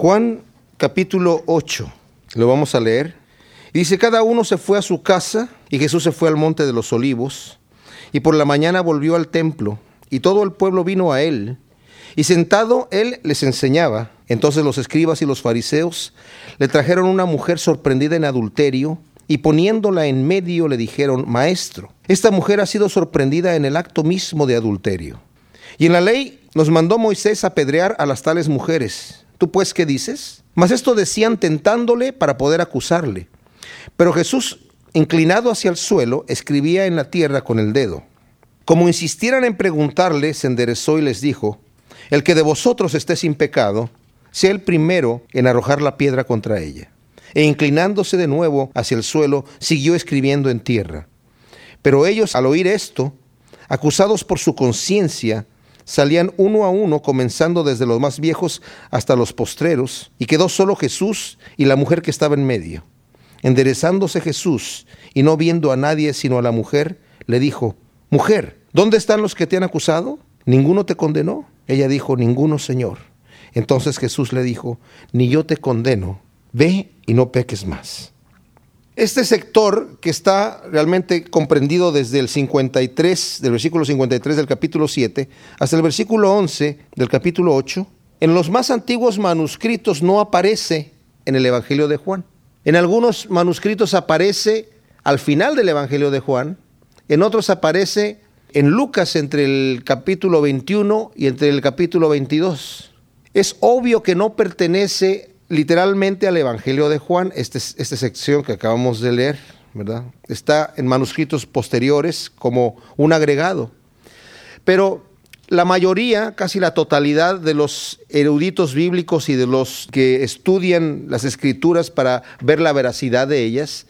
Juan capítulo 8, lo vamos a leer. dice, cada uno se fue a su casa y Jesús se fue al monte de los olivos y por la mañana volvió al templo y todo el pueblo vino a él y sentado él les enseñaba. Entonces los escribas y los fariseos le trajeron una mujer sorprendida en adulterio y poniéndola en medio le dijeron, Maestro, esta mujer ha sido sorprendida en el acto mismo de adulterio. Y en la ley nos mandó Moisés apedrear a las tales mujeres. ¿Tú pues qué dices? Mas esto decían tentándole para poder acusarle. Pero Jesús, inclinado hacia el suelo, escribía en la tierra con el dedo. Como insistieran en preguntarle, se enderezó y les dijo, El que de vosotros esté sin pecado, sea el primero en arrojar la piedra contra ella. E inclinándose de nuevo hacia el suelo, siguió escribiendo en tierra. Pero ellos, al oír esto, acusados por su conciencia, salían uno a uno, comenzando desde los más viejos hasta los postreros, y quedó solo Jesús y la mujer que estaba en medio. Enderezándose Jesús y no viendo a nadie sino a la mujer, le dijo, Mujer, ¿dónde están los que te han acusado? ¿Ninguno te condenó? Ella dijo, Ninguno, Señor. Entonces Jesús le dijo, Ni yo te condeno, ve y no peques más. Este sector que está realmente comprendido desde el 53, del versículo 53 del capítulo 7, hasta el versículo 11 del capítulo 8, en los más antiguos manuscritos no aparece en el Evangelio de Juan. En algunos manuscritos aparece al final del Evangelio de Juan, en otros aparece en Lucas entre el capítulo 21 y entre el capítulo 22. Es obvio que no pertenece literalmente al Evangelio de Juan, este, esta sección que acabamos de leer, ¿verdad? Está en manuscritos posteriores como un agregado. Pero la mayoría, casi la totalidad de los eruditos bíblicos y de los que estudian las escrituras para ver la veracidad de ellas,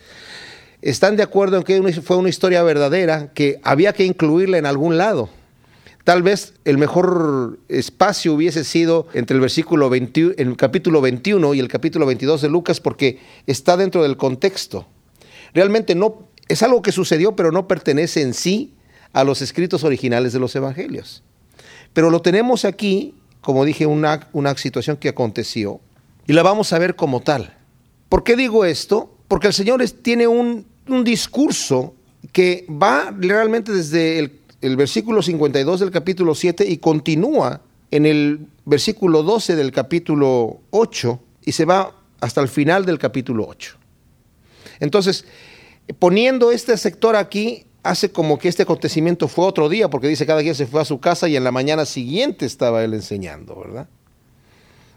están de acuerdo en que fue una historia verdadera, que había que incluirla en algún lado. Tal vez el mejor espacio hubiese sido entre el versículo 20, el capítulo 21 y el capítulo 22 de Lucas porque está dentro del contexto. Realmente no es algo que sucedió, pero no pertenece en sí a los escritos originales de los evangelios. Pero lo tenemos aquí, como dije, una, una situación que aconteció y la vamos a ver como tal. ¿Por qué digo esto? Porque el Señor tiene un, un discurso que va realmente desde el el versículo 52 del capítulo 7 y continúa en el versículo 12 del capítulo 8 y se va hasta el final del capítulo 8. Entonces, poniendo este sector aquí, hace como que este acontecimiento fue otro día, porque dice cada quien se fue a su casa y en la mañana siguiente estaba él enseñando, ¿verdad?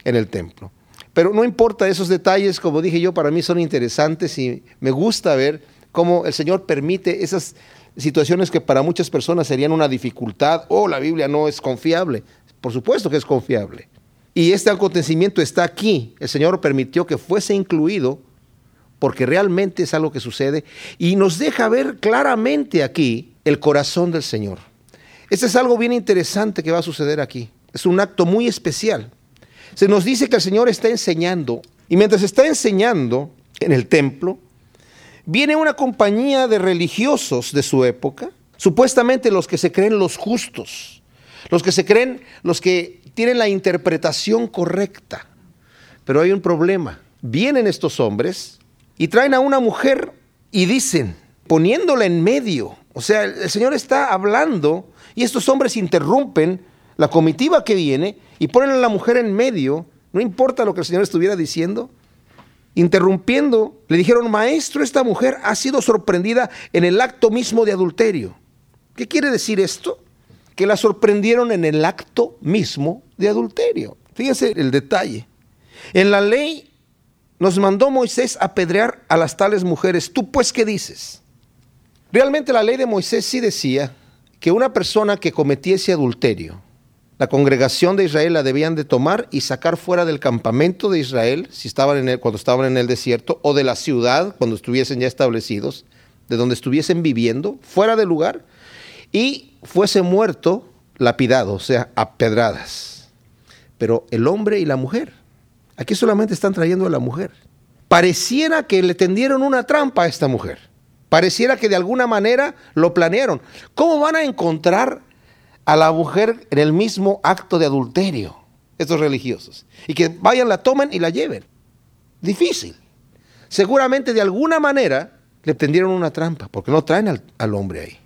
En el templo. Pero no importa esos detalles, como dije yo, para mí son interesantes y me gusta ver cómo el Señor permite esas situaciones que para muchas personas serían una dificultad o la Biblia no es confiable. Por supuesto que es confiable. Y este acontecimiento está aquí. El Señor permitió que fuese incluido porque realmente es algo que sucede y nos deja ver claramente aquí el corazón del Señor. Este es algo bien interesante que va a suceder aquí. Es un acto muy especial. Se nos dice que el Señor está enseñando y mientras está enseñando en el templo, viene una compañía de religiosos de su época, supuestamente los que se creen los justos, los que se creen los que tienen la interpretación correcta. Pero hay un problema. Vienen estos hombres y traen a una mujer y dicen, poniéndola en medio, o sea, el Señor está hablando y estos hombres interrumpen la comitiva que viene y ponen a la mujer en medio, no importa lo que el Señor estuviera diciendo, interrumpiendo, le dijeron, maestro, esta mujer ha sido sorprendida en el acto mismo de adulterio. ¿Qué quiere decir esto? Que la sorprendieron en el acto mismo de adulterio. Fíjense el detalle. En la ley nos mandó Moisés apedrear a las tales mujeres. ¿Tú pues qué dices? Realmente la ley de Moisés sí decía que una persona que cometiese adulterio, la congregación de Israel la debían de tomar y sacar fuera del campamento de Israel, si estaban en el, cuando estaban en el desierto, o de la ciudad, cuando estuviesen ya establecidos, de donde estuviesen viviendo, fuera del lugar, y fuese muerto lapidado, o sea, a pedradas. Pero el hombre y la mujer, aquí solamente están trayendo a la mujer. Pareciera que le tendieron una trampa a esta mujer. Pareciera que de alguna manera lo planearon. ¿Cómo van a encontrar a la mujer en el mismo acto de adulterio. estos religiosos. Y que vayan, la tomen y la lleven. Difícil. Seguramente de alguna manera le tendieron una trampa, porque no traen al, al hombre ahí.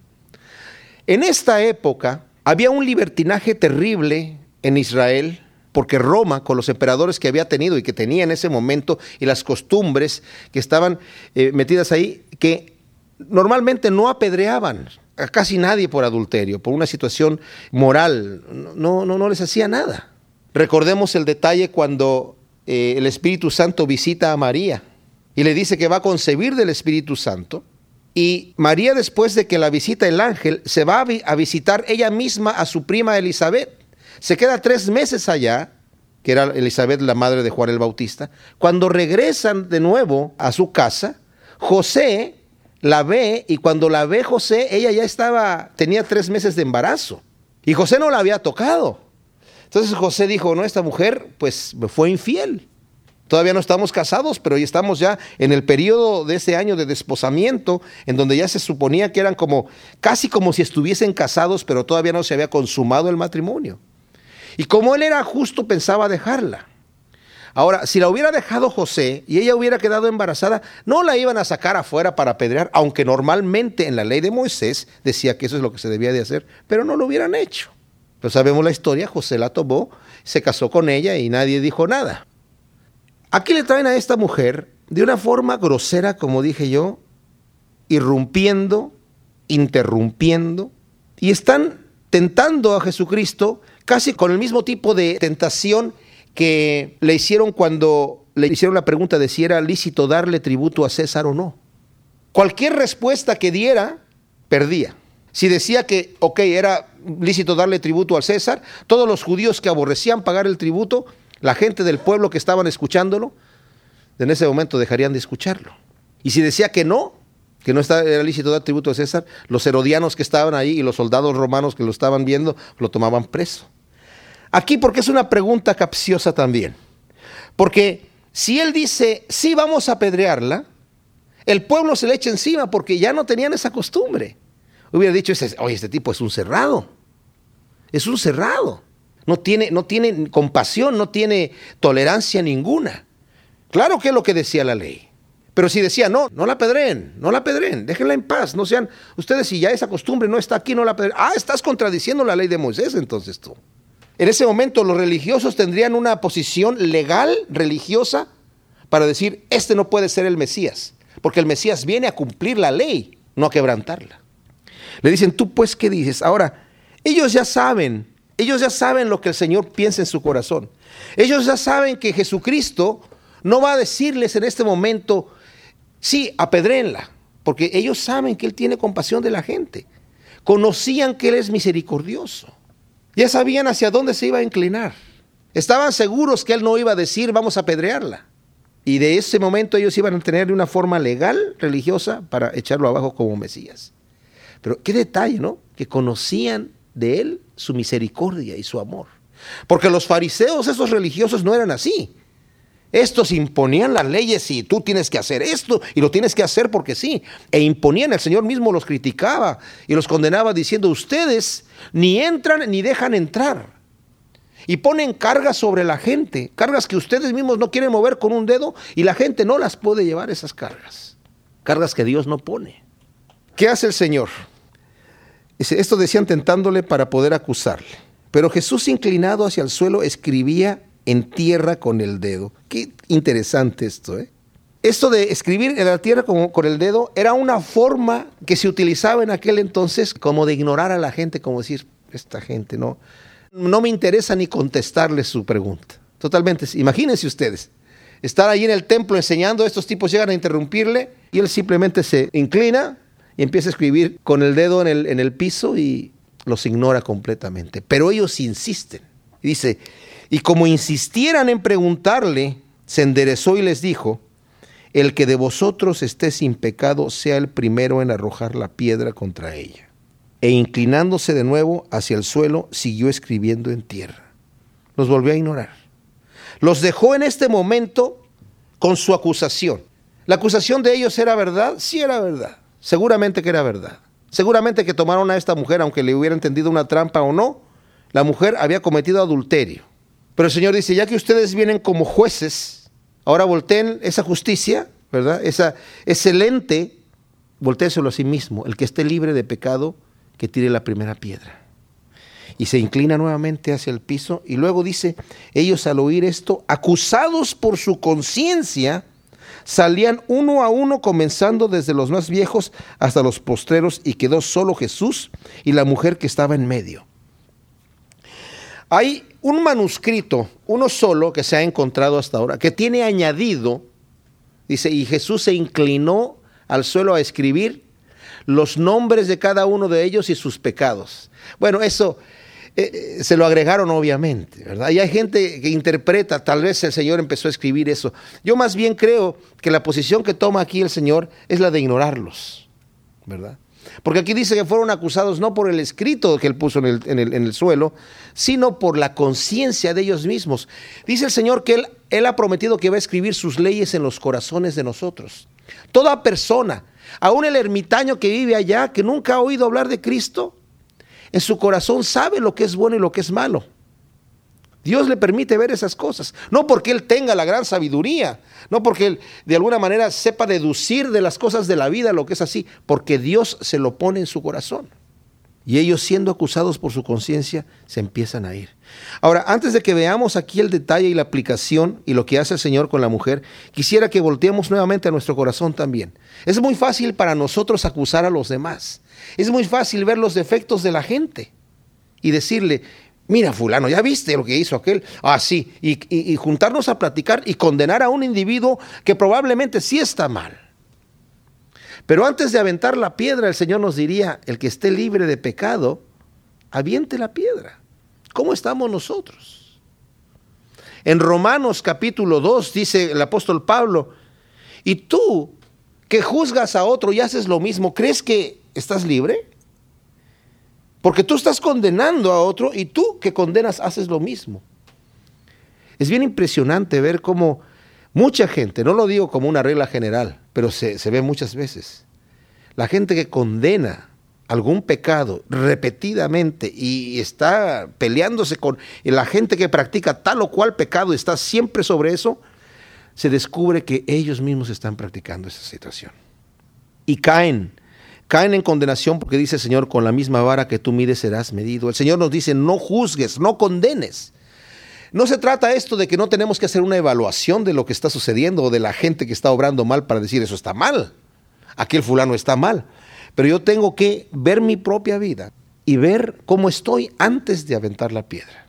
En esta época había un libertinaje terrible en Israel porque Roma, con los emperadores que había tenido y que tenía en ese momento, y las costumbres que estaban eh, metidas ahí, que normalmente no apedreaban a casi nadie por adulterio, por una situación moral, no, no, no les hacía nada. Recordemos el detalle cuando eh, el Espíritu Santo visita a María y le dice que va a concebir del Espíritu Santo. Y María después de que la visita el ángel, se va a visitar ella misma a su prima Elizabeth se queda tres meses allá, que era Elizabeth, la madre de Juan el Bautista. Cuando regresan de nuevo a su casa, José la ve y cuando la ve José, ella ya estaba, tenía tres meses de embarazo. Y José no la había tocado. Entonces José dijo, no, esta mujer pues fue infiel. Todavía no estamos casados, pero estamos ya en el periodo de ese año de desposamiento, en donde ya se suponía que eran como, casi como si estuviesen casados, pero todavía no se había consumado el matrimonio. Y como él era justo, pensaba dejarla. Ahora, si la hubiera dejado José y ella hubiera quedado embarazada, no la iban a sacar afuera para apedrear, aunque normalmente en la ley de Moisés decía que eso es lo que se debía de hacer, pero no lo hubieran hecho. Pero sabemos la historia, José la tomó, se casó con ella y nadie dijo nada. Aquí le traen a esta mujer de una forma grosera, como dije yo, irrumpiendo, interrumpiendo, y están tentando a Jesucristo casi con el mismo tipo de tentación que le hicieron cuando le hicieron la pregunta de si era lícito darle tributo a César o no. Cualquier respuesta que diera, perdía. Si decía que, ok, era lícito darle tributo al César, todos los judíos que aborrecían pagar el tributo, la gente del pueblo que estaban escuchándolo, en ese momento dejarían de escucharlo. Y si decía que no, que no era lícito dar tributo a César, los herodianos que estaban ahí y los soldados romanos que lo estaban viendo, lo tomaban preso. Aquí porque es una pregunta capciosa también. Porque si él dice, sí, vamos a apedrearla, el pueblo se le echa encima porque ya no tenían esa costumbre. Hubiera dicho, oye, este tipo es un cerrado. Es un cerrado. No tiene, no tiene compasión, no tiene tolerancia ninguna. Claro que es lo que decía la ley. Pero si decía, no, no la pedren, no la pedren, déjenla en paz, no sean, ustedes si ya esa costumbre no está aquí, no la pedren. Ah, estás contradiciendo la ley de Moisés entonces tú. En ese momento los religiosos tendrían una posición legal, religiosa, para decir, este no puede ser el Mesías, porque el Mesías viene a cumplir la ley, no a quebrantarla. Le dicen, tú pues, ¿qué dices? Ahora, ellos ya saben, ellos ya saben lo que el Señor piensa en su corazón. Ellos ya saben que Jesucristo no va a decirles en este momento, sí, apedréenla, porque ellos saben que Él tiene compasión de la gente. Conocían que Él es misericordioso. Ya sabían hacia dónde se iba a inclinar. Estaban seguros que él no iba a decir vamos a apedrearla. Y de ese momento ellos iban a tener una forma legal, religiosa, para echarlo abajo como Mesías. Pero qué detalle, ¿no? Que conocían de él su misericordia y su amor. Porque los fariseos, esos religiosos, no eran así. Estos imponían las leyes y tú tienes que hacer esto y lo tienes que hacer porque sí. E imponían, el Señor mismo los criticaba y los condenaba diciendo, ustedes ni entran ni dejan entrar. Y ponen cargas sobre la gente, cargas que ustedes mismos no quieren mover con un dedo y la gente no las puede llevar esas cargas. Cargas que Dios no pone. ¿Qué hace el Señor? Esto decían tentándole para poder acusarle. Pero Jesús inclinado hacia el suelo escribía en tierra con el dedo. Qué interesante esto, ¿eh? Esto de escribir en la tierra con, el dedo era una forma que se utilizaba en aquel entonces como de ignorar a la gente, como decir, esta gente no, no me interesa ni contestarle su pregunta. Totalmente, imagínense ustedes, estar ahí en el templo enseñando, estos tipos llegan a interrumpirle y él simplemente se inclina y empieza a escribir con el dedo en el, en el piso y los ignora completamente. Pero ellos insisten. Y dice, y como insistieran en preguntarle, se enderezó y les dijo, el que de vosotros esté sin pecado sea el primero en arrojar la piedra contra ella. E inclinándose de nuevo hacia el suelo, siguió escribiendo en tierra. Los volvió a ignorar. Los dejó en este momento con su acusación. ¿La acusación de ellos era verdad? Sí era verdad. Seguramente que era verdad. Seguramente que tomaron a esta mujer, aunque le hubiera entendido una trampa o no, la mujer había cometido adulterio Pero el Señor dice, ya que ustedes vienen como jueces, ahora volteen esa justicia, ¿verdad? Esa, ese lente, volteéselo a sí mismo. El que esté libre de pecado, que tire la primera piedra. Y se inclina nuevamente hacia el piso y luego dice, ellos al oír esto, acusados por su conciencia, salían uno a uno, comenzando desde los más viejos hasta los postreros, y quedó solo Jesús y la mujer que estaba en medio. Hay un manuscrito, uno solo, que se ha encontrado hasta ahora, que tiene añadido, dice, y Jesús se inclinó al suelo a escribir los nombres de cada uno de ellos y sus pecados. Bueno, eso eh, eh, se lo agregaron obviamente, ¿verdad? Y hay gente que interpreta, tal vez el Señor empezó a escribir eso. Yo más bien creo que la posición que toma aquí el Señor es la de ignorarlos, ¿verdad? Porque aquí dice que fueron acusados no por el escrito que él puso en el, suelo, sino por la conciencia de ellos mismos. Dice el Señor que él, él ha prometido que va a escribir sus leyes en los corazones de nosotros. Toda persona, aún el ermitaño que vive allá, que nunca ha oído hablar de Cristo, en su corazón sabe lo que es bueno y lo que es malo. Dios le permite ver esas cosas. No porque Él tenga la gran sabiduría, no porque Él de alguna manera sepa deducir de las cosas de la vida lo que es así, porque Dios se lo pone en su corazón. Y ellos siendo acusados por su conciencia se empiezan a ir. Ahora, antes de que veamos aquí el detalle y la aplicación y lo que hace el Señor con la mujer, quisiera que volteemos nuevamente a nuestro corazón también. Es muy fácil para nosotros acusar a los demás. Es muy fácil ver los defectos de la gente y decirle, mira fulano, ¿ya viste lo que hizo aquel? Ah, sí, y, y juntarnos a platicar y condenar a un individuo que probablemente sí está mal. Pero antes de aventar la piedra, el Señor nos diría, el que esté libre de pecado, aviente la piedra. ¿Cómo estamos nosotros? En Romanos capítulo 2 dice el apóstol Pablo, y tú que juzgas a otro y haces lo mismo, ¿crees que estás libre? Porque tú estás condenando a otro y tú que condenas haces lo mismo. Es bien impresionante ver cómo mucha gente, no lo digo como una regla general, pero se, ve muchas veces. La gente que condena algún pecado repetidamente y está peleándose con la gente que practica tal o cual pecado está siempre sobre eso, se descubre que ellos mismos están practicando esa situación. Y caen, caen en condenación porque dice el Señor, con la misma vara que tú mides serás medido. El Señor nos dice, no juzgues, no condenes. No se trata esto de que no tenemos que hacer una evaluación de lo que está sucediendo o de la gente que está obrando mal para decir eso está mal. Aquel fulano está mal. Pero yo tengo que ver mi propia vida y ver cómo estoy antes de aventar la piedra.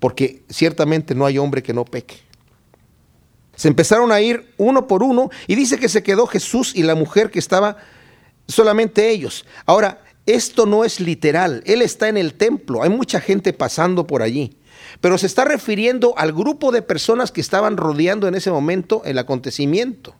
Porque ciertamente no hay hombre que no peque. Se empezaron a ir uno por uno y dice que se quedó Jesús y la mujer que estaba solamente ellos. Ahora, esto no es literal. Él está en el templo. Hay mucha gente pasando por allí pero se está refiriendo al grupo de personas que estaban rodeando en ese momento el acontecimiento.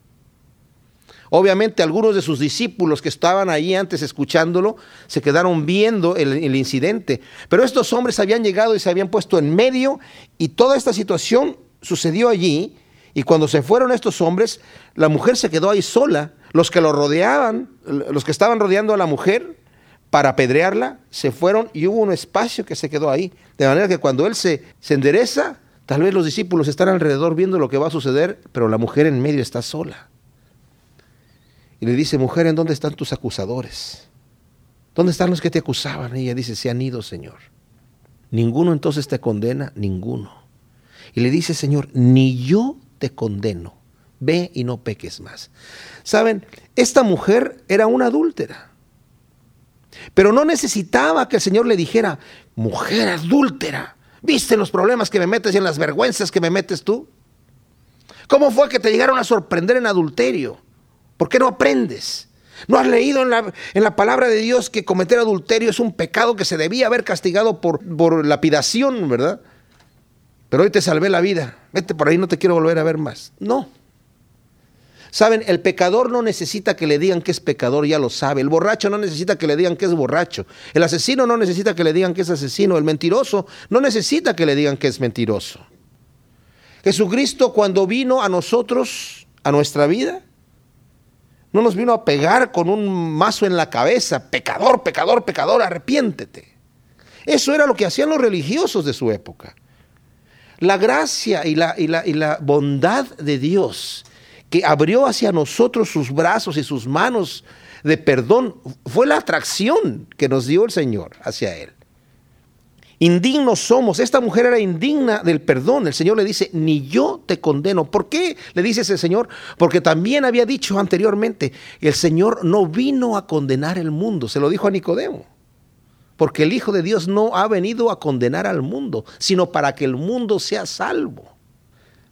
Obviamente algunos de sus discípulos que estaban ahí antes escuchándolo se quedaron viendo el, el, incidente, pero estos hombres habían llegado y se habían puesto en medio y toda esta situación sucedió allí y cuando se fueron estos hombres, la mujer se quedó ahí sola, los que lo rodeaban, los que estaban rodeando a la mujer, para apedrearla, se fueron y hubo un espacio que se quedó ahí. De manera que cuando él se, se endereza, tal vez los discípulos están alrededor viendo lo que va a suceder, pero la mujer en medio está sola. Y le dice, mujer, ¿en dónde están tus acusadores? ¿Dónde están los que te acusaban? Y ella dice, se han ido, Señor. Ninguno entonces te condena, ninguno. Y le dice, Señor, ni yo te condeno. Ve y no peques más. Saben, esta mujer era una adúltera. Pero no necesitaba que el Señor le dijera, mujer adúltera, ¿viste los problemas que me metes y en las vergüenzas que me metes tú? ¿Cómo fue que te llegaron a sorprender en adulterio? ¿Por qué no aprendes? ¿No has leído en la, en la, palabra de Dios que cometer adulterio es un pecado que se debía haber castigado por, por lapidación, verdad? Pero hoy te salvé la vida. Vete por ahí, no te quiero volver a ver más. No. Saben, el pecador no necesita que le digan que es pecador, ya lo sabe. El borracho no necesita que le digan que es borracho. El asesino no necesita que le digan que es asesino. El mentiroso no necesita que le digan que es mentiroso. Jesucristo cuando vino a nosotros, a nuestra vida, no nos vino a pegar con un mazo en la cabeza, pecador, pecador, pecador, arrepiéntete. Eso era lo que hacían los religiosos de su época. la gracia y la, y la, y la bondad de Dios que abrió hacia nosotros sus brazos y sus manos de perdón, fue la atracción que nos dio el Señor hacia Él. Indignos somos. Esta mujer era indigna del perdón. El Señor le dice, ni yo te condeno. ¿Por qué le dice ese Señor? Porque también había dicho anteriormente, el Señor no vino a condenar el mundo. Se lo dijo a Nicodemo. Porque el Hijo de Dios no ha venido a condenar al mundo, sino para que el mundo sea salvo.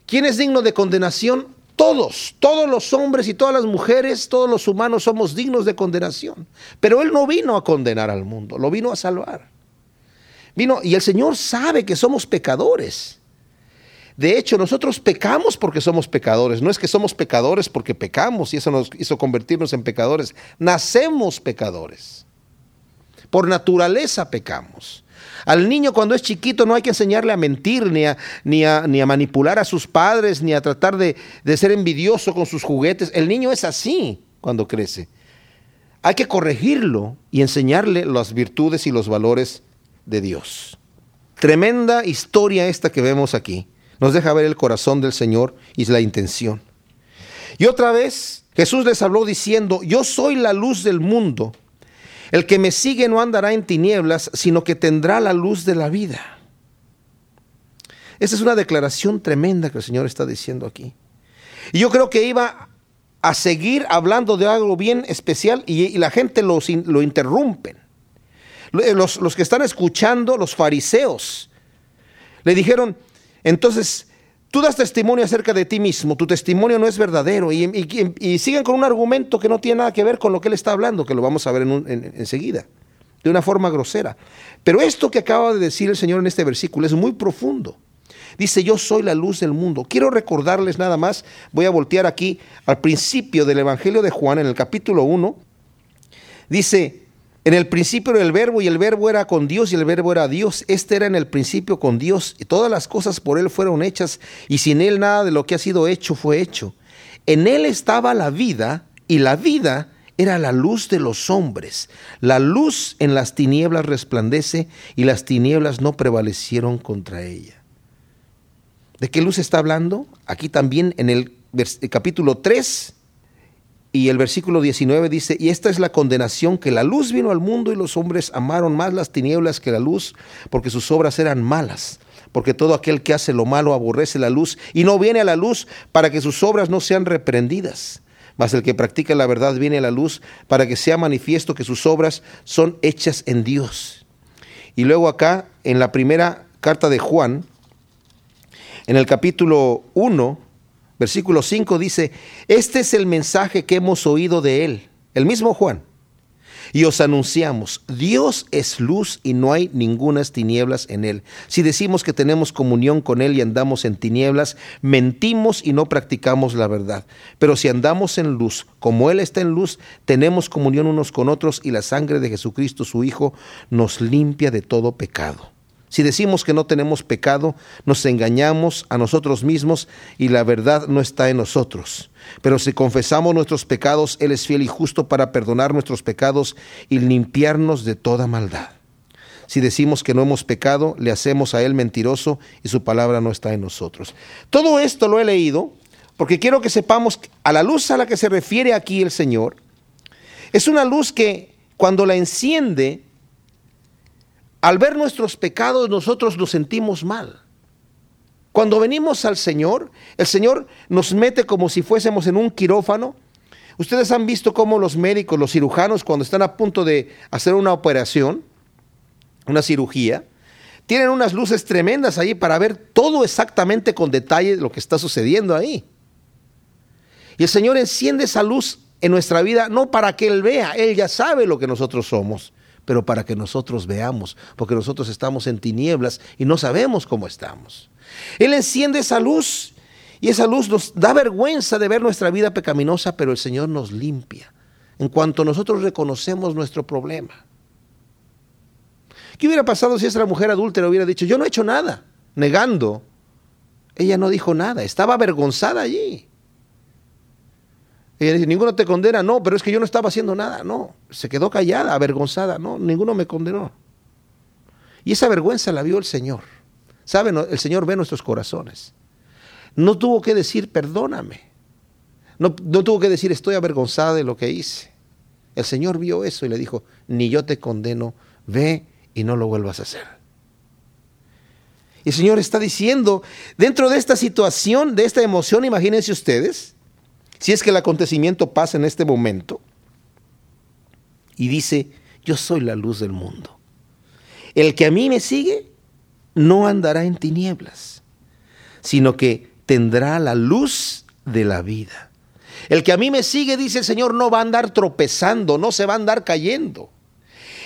¿Quién es digno de condenación? Todos, todos los hombres y todas las mujeres, todos los humanos somos dignos de condenación. Pero Él no vino a condenar al mundo, lo vino a salvar. Vino, y el Señor sabe que somos pecadores. De hecho, nosotros pecamos porque somos pecadores. No es que somos pecadores porque pecamos y eso nos hizo convertirnos en pecadores. Nacemos pecadores. Por naturaleza pecamos. Al niño cuando es chiquito no hay que enseñarle a mentir, ni a, ni ni a manipular a sus padres, ni a tratar de, de ser envidioso con sus juguetes. El niño es así cuando crece. Hay que corregirlo y enseñarle las virtudes y los valores de Dios. Tremenda historia esta que vemos aquí. Nos deja ver el corazón del Señor y la intención. Y otra vez Jesús les habló diciendo, yo soy la luz del mundo. El que me sigue no andará en tinieblas, sino que tendrá la luz de la vida. Esa es una declaración tremenda que el Señor está diciendo aquí. Y yo creo que iba a seguir hablando de algo bien especial y, la gente lo, lo interrumpen. Eh, los, que están escuchando, los fariseos, le dijeron, entonces, tú das testimonio acerca de ti mismo, tu testimonio no es verdadero, y, siguen con un argumento que no tiene nada que ver con lo que él está hablando, que lo vamos a ver enseguida, de una forma grosera. Pero esto que acaba de decir el Señor en este versículo es muy profundo. Dice, yo soy la luz del mundo. Quiero recordarles nada más, voy a voltear aquí al principio del Evangelio de Juan, en el capítulo 1. Dice, en el principio era el verbo y el verbo era con Dios y el verbo era Dios. Este era en el principio con Dios y todas las cosas por Él fueron hechas y sin Él nada de lo que ha sido hecho fue hecho. En Él estaba la vida y la vida era la luz de los hombres. La luz en las tinieblas resplandece y las tinieblas no prevalecieron contra ella. ¿De qué luz está hablando? Aquí también en el, capítulo 3 y el versículo 19 dice, y esta es la condenación, que la luz vino al mundo y los hombres amaron más las tinieblas que la luz, porque sus obras eran malas. Porque todo aquel que hace lo malo aborrece la luz y no viene a la luz para que sus obras no sean reprendidas. Mas el que practica la verdad viene a la luz para que sea manifiesto que sus obras son hechas en Dios. Y luego acá, en la primera carta de Juan, en el capítulo 1, Versículo 5 dice, este es el mensaje que hemos oído de él, el mismo Juan. Y os anunciamos, Dios es luz y no hay ningunas tinieblas en él. Si decimos que tenemos comunión con él y andamos en tinieblas, mentimos y no practicamos la verdad. Pero si andamos en luz, como él está en luz, tenemos comunión unos con otros y la sangre de Jesucristo, su Hijo, nos limpia de todo pecado. Si decimos que no tenemos pecado, nos engañamos a nosotros mismos y la verdad no está en nosotros. Pero si confesamos nuestros pecados, Él es fiel y justo para perdonar nuestros pecados y limpiarnos de toda maldad. Si decimos que no hemos pecado, le hacemos a Él mentiroso y su palabra no está en nosotros. Todo esto lo he leído porque quiero que sepamos a la luz a la que se refiere aquí el Señor. Es una luz que cuando la enciende al ver nuestros pecados nosotros nos sentimos mal. Cuando venimos al Señor, el Señor nos mete como si fuésemos en un quirófano. Ustedes han visto cómo los médicos, los cirujanos, cuando están a punto de hacer una operación, una cirugía, tienen unas luces tremendas ahí para ver todo exactamente con detalle lo que está sucediendo ahí. Y el Señor enciende esa luz en nuestra vida no para que Él vea, Él ya sabe lo que nosotros somos, pero para que nosotros veamos, porque nosotros estamos en tinieblas y no sabemos cómo estamos. Él enciende esa luz y esa luz nos da vergüenza de ver nuestra vida pecaminosa, pero el Señor nos limpia en cuanto nosotros reconocemos nuestro problema. ¿Qué hubiera pasado si esa mujer adúltera hubiera dicho, yo no he hecho nada, negando? Ella no dijo nada, estaba avergonzada allí. Ella dice, ninguno te condena, no, pero es que yo no estaba haciendo nada, no. Se quedó callada, avergonzada, no, ninguno me condenó. Y esa vergüenza la vio el Señor. Saben, el Señor ve nuestros corazones. No tuvo que decir perdóname. No, no tuvo que decir estoy avergonzada de lo que hice. El Señor vio eso y le dijo, ni yo te condeno, ve y no lo vuelvas a hacer. Y el Señor está diciendo, dentro de esta situación, de esta emoción, imagínense ustedes, si es que el acontecimiento pasa en este momento, y dice, yo soy la luz del mundo. El que a mí me sigue no andará en tinieblas, sino que tendrá la luz de la vida. El que a mí me sigue, dice el Señor, no va a andar tropezando, no se va a andar cayendo.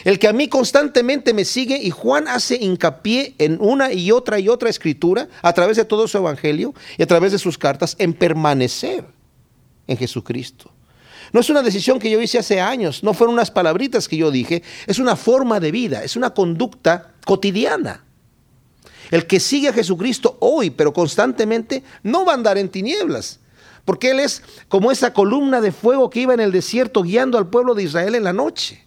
El que a mí constantemente me sigue, y Juan hace hincapié en una y otra y otra escritura, a través de todo su evangelio y a través de sus cartas, en permanecer en Jesucristo. No es una decisión que yo hice hace años, no fueron unas palabritas que yo dije, es una forma de vida, es una conducta cotidiana. El que sigue a Jesucristo hoy, pero constantemente, no va a andar en tinieblas, porque Él es como esa columna de fuego que iba en el desierto guiando al pueblo de Israel en la noche.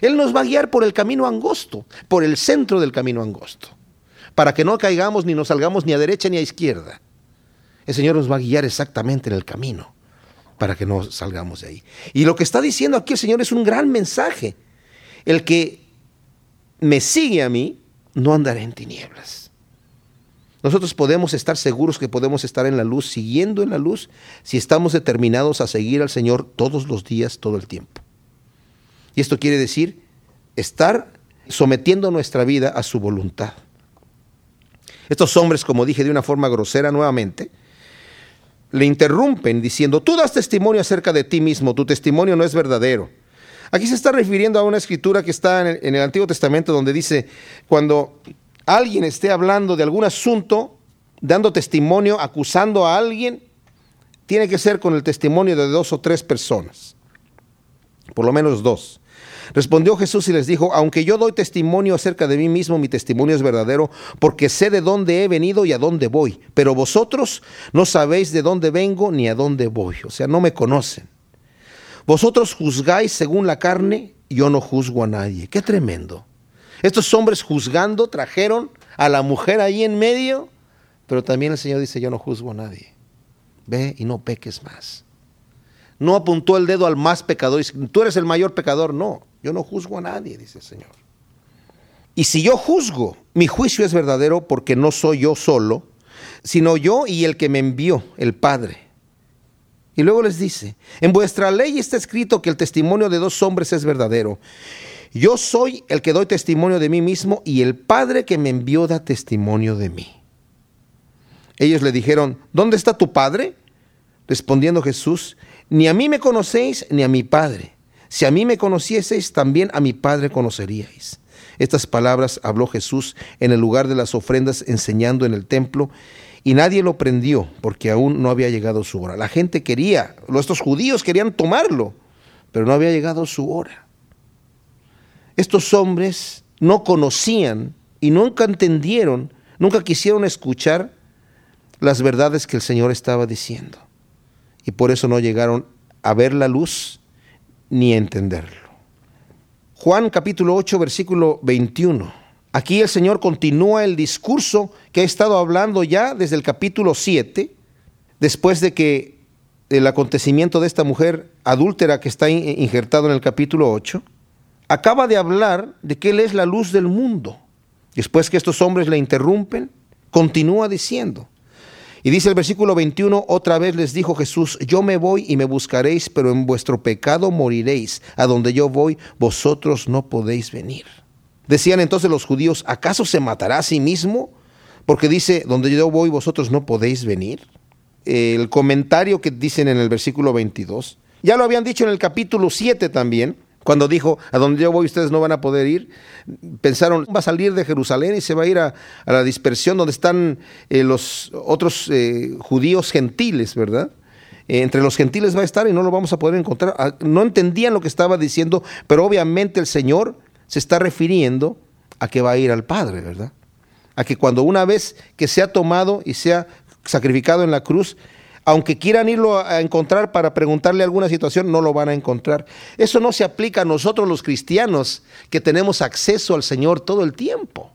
Él nos va a guiar por el camino angosto, por el centro del camino angosto, para que no caigamos ni nos salgamos ni a derecha ni a izquierda. El Señor nos va a guiar exactamente en el camino para que no salgamos de ahí. Y lo que está diciendo aquí el Señor es un gran mensaje. El que me sigue a mí, no andará en tinieblas. Nosotros podemos estar seguros que podemos estar en la luz, siguiendo en la luz, si estamos determinados a seguir al Señor todos los días, todo el tiempo. Y esto quiere decir estar sometiendo nuestra vida a su voluntad. Estos hombres, como dije de una forma grosera nuevamente, le interrumpen diciendo, tú das testimonio acerca de ti mismo, tu testimonio no es verdadero. Aquí se está refiriendo a una escritura que está en el, Antiguo Testamento donde dice, cuando alguien esté hablando de algún asunto, dando testimonio, acusando a alguien, tiene que ser con el testimonio de dos o tres personas, por lo menos dos. Respondió Jesús y les dijo, aunque yo doy testimonio acerca de mí mismo, mi testimonio es verdadero, porque sé de dónde he venido y a dónde voy, pero vosotros no sabéis de dónde vengo ni a dónde voy, o sea, no me conocen. Vosotros juzgáis según la carne, yo no juzgo a nadie. Qué tremendo. Estos hombres juzgando trajeron a la mujer ahí en medio, pero también el Señor dice, yo no juzgo a nadie. Ve y no peques más. No apuntó el dedo al más pecador y tú eres el mayor pecador, no. Yo no juzgo a nadie, dice el Señor. Y si yo juzgo, mi juicio es verdadero porque no soy yo solo, sino yo y el que me envió, el Padre. Y luego les dice, en vuestra ley está escrito que el testimonio de dos hombres es verdadero. Yo soy el que doy testimonio de mí mismo y el Padre que me envió da testimonio de mí. Ellos le dijeron, ¿dónde está tu Padre? Respondiendo Jesús, ni a mí me conocéis ni a mi Padre. Si a mí me conocieseis, también a mi Padre conoceríais. Estas palabras habló Jesús en el lugar de las ofrendas enseñando en el templo y nadie lo prendió porque aún no había llegado su hora. La gente quería, estos judíos querían tomarlo, pero no había llegado su hora. Estos hombres no conocían y nunca entendieron, nunca quisieron escuchar las verdades que el Señor estaba diciendo. Y por eso no llegaron a ver la luz ni entenderlo. Juan capítulo 8, versículo 21. Aquí el Señor continúa el discurso que ha estado hablando ya desde el capítulo 7, después de que el acontecimiento de esta mujer adúltera que está injertado en el capítulo 8, acaba de hablar de que Él es la luz del mundo. Después que estos hombres le interrumpen, continúa diciendo, y dice el versículo 21, otra vez les dijo Jesús, yo me voy y me buscaréis, pero en vuestro pecado moriréis. A donde yo voy, vosotros no podéis venir. Decían entonces los judíos, ¿acaso se matará a sí mismo? Porque dice, donde yo voy, vosotros no podéis venir. El comentario que dicen en el versículo 22, ya lo habían dicho en el capítulo 7 también, cuando dijo, a donde yo voy ustedes no van a poder ir, pensaron, va a salir de Jerusalén y se va a ir a, la dispersión donde están eh, los otros eh, judíos gentiles, ¿verdad? Eh, entre los gentiles va a estar y no lo vamos a poder encontrar. Ah, no entendían lo que estaba diciendo, pero obviamente el Señor se está refiriendo a que va a ir al Padre, ¿verdad? A que cuando una vez que se ha tomado y se ha sacrificado en la cruz, aunque quieran irlo a encontrar para preguntarle alguna situación, no lo van a encontrar. Eso no se aplica a nosotros los cristianos que tenemos acceso al Señor todo el tiempo.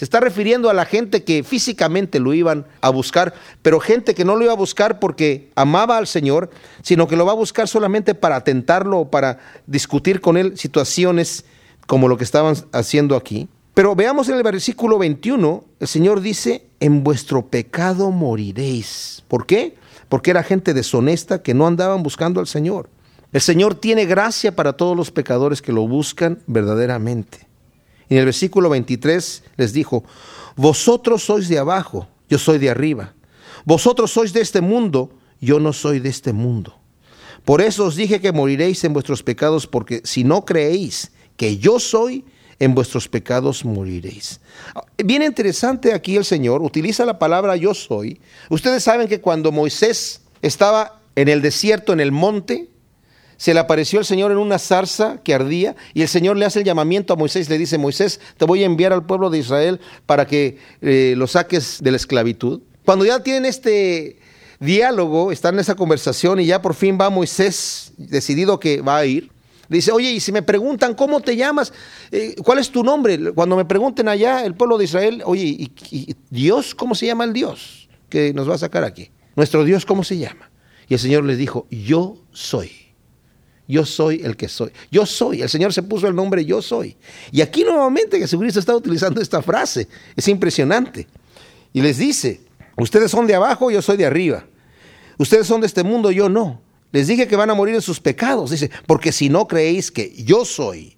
Se está refiriendo a la gente que físicamente lo iban a buscar, pero gente que no lo iba a buscar porque amaba al Señor, sino que lo va a buscar solamente para atentarlo o para discutir con él situaciones como lo que estaban haciendo aquí. Pero veamos en el versículo 21, el Señor dice, en vuestro pecado moriréis. ¿Por qué? Porque era gente deshonesta que no andaban buscando al Señor. El Señor tiene gracia para todos los pecadores que lo buscan verdaderamente. En el versículo 23 les dijo, vosotros sois de abajo, yo soy de arriba. Vosotros sois de este mundo, yo no soy de este mundo. Por eso os dije que moriréis en vuestros pecados, porque si no creéis que yo soy, en vuestros pecados moriréis. Bien interesante aquí el Señor utiliza la palabra yo soy. Ustedes saben que cuando Moisés estaba en el desierto, en el monte, se le apareció el Señor en una zarza que ardía y el Señor le hace el llamamiento a Moisés, le dice, Moisés, te voy a enviar al pueblo de Israel para que eh, lo saques de la esclavitud. Cuando ya tienen este diálogo, están en esa conversación y ya por fin va Moisés decidido que va a ir, dice, oye, y si me preguntan cómo te llamas, eh, cuál es tu nombre, cuando me pregunten allá el pueblo de Israel, oye, y Dios cómo se llama el Dios que nos va a sacar aquí? Nuestro Dios, ¿cómo se llama? Y el Señor les dijo, yo soy. Yo soy el que soy. Yo soy. El Señor se puso el nombre yo soy. Y aquí nuevamente Jesucristo está utilizando esta frase. Es impresionante. Y les dice, ustedes son de abajo, yo soy de arriba. Ustedes son de este mundo, yo no. Les dije que van a morir en sus pecados. Dice, porque si no creéis que yo soy,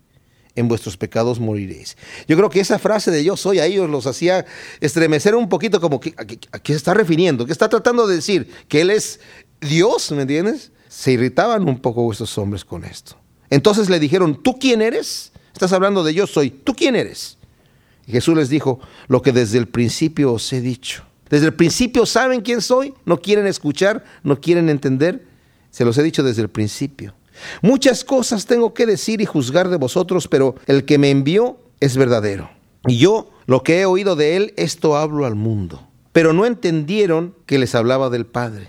en vuestros pecados moriréis. Yo creo que esa frase de yo soy a ellos los hacía estremecer un poquito como que, a, qué se está refiriendo, que está tratando de decir que Él es Dios, ¿me entiendes? Se irritaban un poco estos hombres con esto. Entonces le dijeron, ¿tú quién eres? Estás hablando de yo soy, ¿tú quién eres? Y Jesús les dijo, lo que desde el principio os he dicho. Desde el principio saben quién soy, no quieren escuchar, no quieren entender. Se los he dicho desde el principio. Muchas cosas tengo que decir y juzgar de vosotros, pero el que me envió es verdadero. Y yo, lo que he oído de él, esto hablo al mundo. Pero no entendieron que les hablaba del Padre.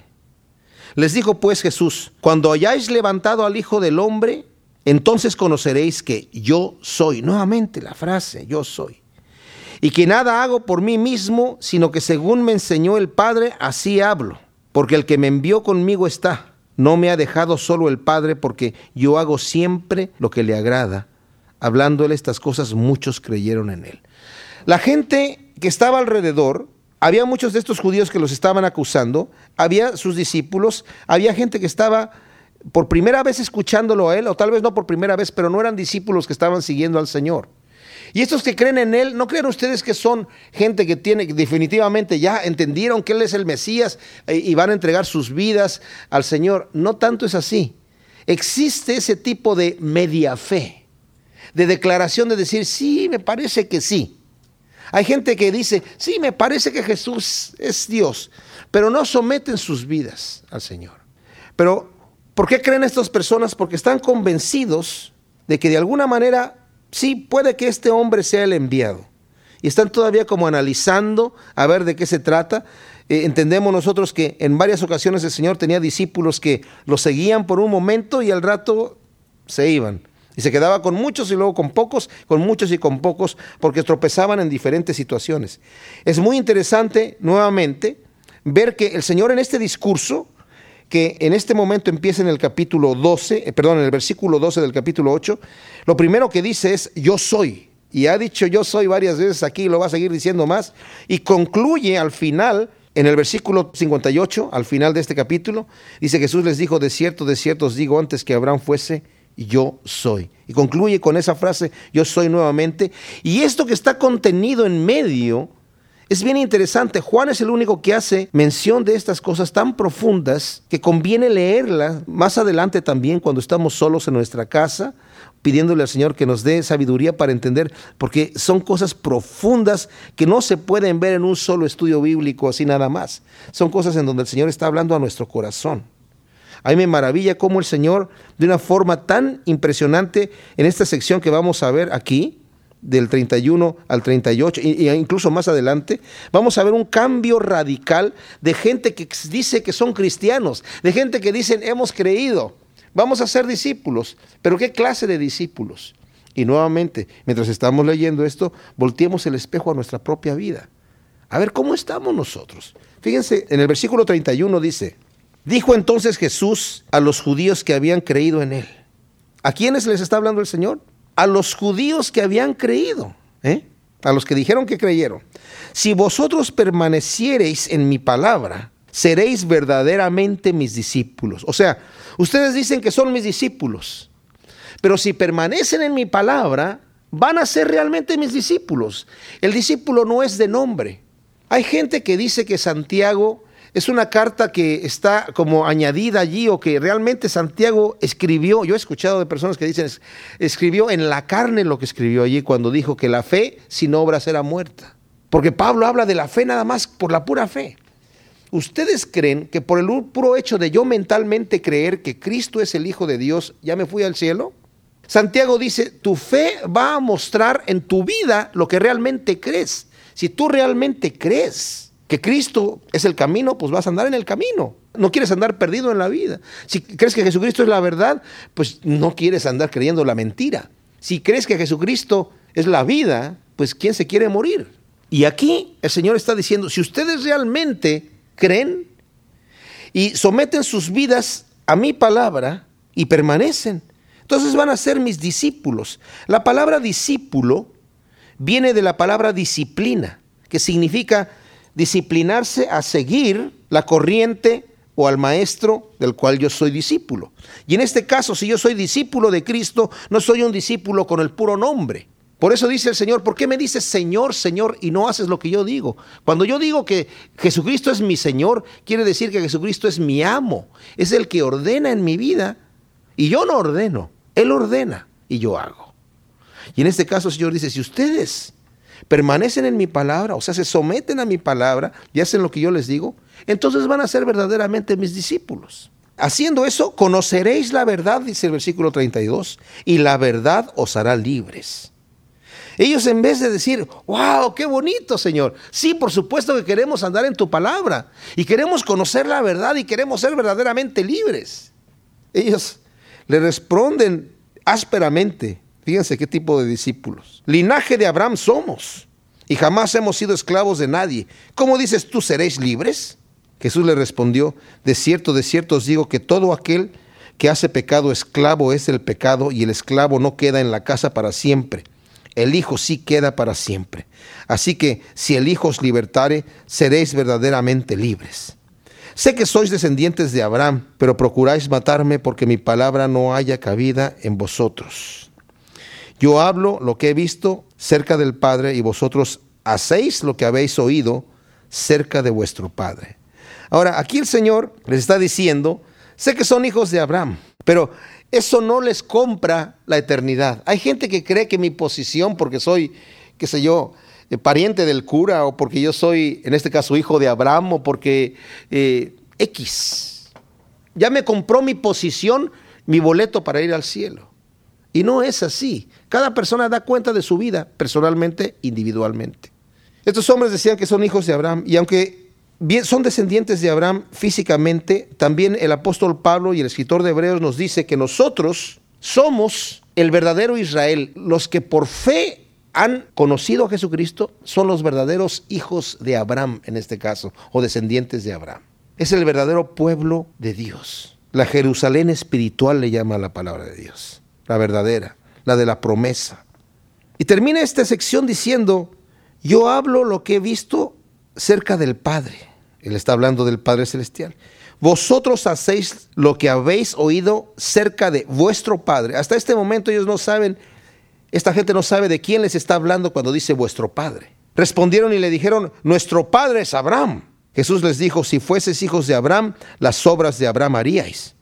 Les dijo pues Jesús, cuando hayáis levantado al Hijo del Hombre, entonces conoceréis que yo soy. Nuevamente la frase, yo soy. Y que nada hago por mí mismo, sino que según me enseñó el Padre, así hablo. Porque el que me envió conmigo está. No me ha dejado solo el Padre, porque yo hago siempre lo que le agrada. Hablándole estas cosas, muchos creyeron en él. La gente que estaba alrededor había muchos de estos judíos que los estaban acusando, había sus discípulos, había gente que estaba por primera vez escuchándolo a él, o tal vez no por primera vez, pero no eran discípulos que estaban siguiendo al Señor. Y estos que creen en Él, ¿no creen ustedes que son gente que tiene, definitivamente ya entendieron que Él es el Mesías eh, y van a entregar sus vidas al Señor? No tanto es así. Existe ese tipo de media fe, de declaración de decir, sí, me parece que sí. Hay gente que dice, sí, me parece que Jesús es Dios, pero no someten sus vidas al Señor. Pero, ¿por qué creen estas personas? Porque están convencidos de que de alguna manera, sí, puede que este hombre sea el enviado. Y están todavía como analizando a ver de qué se trata. Eh, entendemos nosotros que en varias ocasiones el Señor tenía discípulos que lo seguían por un momento y al rato se iban. Y se quedaba con muchos y luego con pocos, con muchos y con pocos, porque tropezaban en diferentes situaciones. Es muy interesante, nuevamente, ver que el Señor en este discurso, que en este momento empieza en el capítulo 12, eh, perdón, en el versículo 12 del capítulo 8, lo primero que dice es, yo soy. Y ha dicho yo soy varias veces aquí, lo va a seguir diciendo más, y concluye al final, en el versículo 58, al final de este capítulo, dice Jesús les dijo, de cierto, de cierto os digo antes que Abraham fuese, yo soy. Y concluye con esa frase, yo soy nuevamente. Y esto que está contenido en medio es bien interesante. Juan es el único que hace mención de estas cosas tan profundas que conviene leerlas más adelante también cuando estamos solos en nuestra casa, pidiéndole al Señor que nos dé sabiduría para entender, porque son cosas profundas que no se pueden ver en un solo estudio bíblico así nada más. Son cosas en donde el Señor está hablando a nuestro corazón. A mí me maravilla cómo el Señor, de una forma tan impresionante, en esta sección que vamos a ver aquí, del 31 al 38, e incluso más adelante, vamos a ver un cambio radical de gente que dice que son cristianos, de gente que dicen hemos creído, vamos a ser discípulos, pero ¿qué clase de discípulos? Y nuevamente, mientras estamos leyendo esto, volteemos el espejo a nuestra propia vida. A ver cómo estamos nosotros. Fíjense, en el versículo 31 dice, dijo entonces Jesús a los judíos que habían creído en él. ¿A quiénes les está hablando el Señor? A los judíos que habían creído, ¿eh? a los que dijeron que creyeron. Si vosotros permaneciereis en mi palabra, seréis verdaderamente mis discípulos. O sea, ustedes dicen que son mis discípulos, pero si permanecen en mi palabra, van a ser realmente mis discípulos. El discípulo no es de nombre. Hay gente que dice que Santiago es una carta que está como añadida allí o que realmente Santiago escribió. Yo he escuchado de personas que dicen, escribió en la carne lo que escribió allí cuando dijo que la fe sin obras era muerta. Porque Pablo habla de la fe nada más por la pura fe. ¿Ustedes creen que por el puro hecho de yo mentalmente creer que Cristo es el Hijo de Dios, ya me fui al cielo? Santiago dice, tu fe va a mostrar en tu vida lo que realmente crees. Si tú realmente crees que Cristo es el camino, pues vas a andar en el camino. No quieres andar perdido en la vida. Si crees que Jesucristo es la verdad, pues no quieres andar creyendo la mentira. Si crees que Jesucristo es la vida, pues ¿quién se quiere morir? Y aquí el Señor está diciendo, si ustedes realmente creen y someten sus vidas a mi palabra y permanecen, entonces van a ser mis discípulos. La palabra discípulo viene de la palabra disciplina, que significa disciplinarse a seguir la corriente o al maestro del cual yo soy discípulo. Y en este caso, si yo soy discípulo de Cristo, no soy un discípulo con el puro nombre. Por eso dice el Señor, ¿por qué me dices Señor, Señor y no haces lo que yo digo? Cuando yo digo que Jesucristo es mi Señor, quiere decir que Jesucristo es mi amo, es el que ordena en mi vida y yo no ordeno. Él ordena y yo hago. Y en este caso el Señor dice, si ustedes permanecen en mi palabra, o sea, se someten a mi palabra y hacen lo que yo les digo, entonces van a ser verdaderamente mis discípulos. Haciendo eso, conoceréis la verdad, dice el versículo 32, y la verdad os hará libres. Ellos en vez de decir, wow, qué bonito Señor, sí, por supuesto que queremos andar en tu palabra y queremos conocer la verdad y queremos ser verdaderamente libres. Ellos le responden ásperamente. Fíjense qué tipo de discípulos. Linaje de Abraham somos y jamás hemos sido esclavos de nadie. ¿Cómo dices tú seréis libres? Jesús le respondió, de cierto, de cierto os digo que todo aquel que hace pecado esclavo es el pecado y el esclavo no queda en la casa para siempre. El Hijo sí queda para siempre. Así que si el Hijo os libertare, seréis verdaderamente libres. Sé que sois descendientes de Abraham, pero procuráis matarme porque mi palabra no haya cabida en vosotros. Yo hablo lo que he visto cerca del Padre y vosotros hacéis lo que habéis oído cerca de vuestro Padre. Ahora, aquí el Señor les está diciendo, sé que son hijos de Abraham, pero eso no les compra la eternidad. Hay gente que cree que mi posición, porque soy, qué sé yo, eh, pariente del cura o porque yo soy, en este caso, hijo de Abraham o porque eh, X. Ya me compró mi posición, mi boleto para ir al cielo. Y no es así. Cada persona da cuenta de su vida personalmente, individualmente. Estos hombres decían que son hijos de Abraham y aunque son descendientes de Abraham físicamente, también el apóstol Pablo y el escritor de Hebreos nos dice que nosotros somos el verdadero Israel, los que por fe han conocido a Jesucristo son los verdaderos hijos de Abraham en este caso, o descendientes de Abraham. Es el verdadero pueblo de Dios. La Jerusalén espiritual le llama la palabra de Dios, la verdadera, la de la promesa. Y termina esta sección diciendo, yo hablo lo que he visto cerca del Padre. Él está hablando del Padre Celestial. Vosotros hacéis lo que habéis oído cerca de vuestro Padre. Hasta este momento ellos no saben esta gente no sabe de quién les está hablando cuando dice vuestro padre. Respondieron y le dijeron, nuestro padre es Abraham. Jesús les dijo, si fueses hijos de Abraham, las obras de Abraham haríais.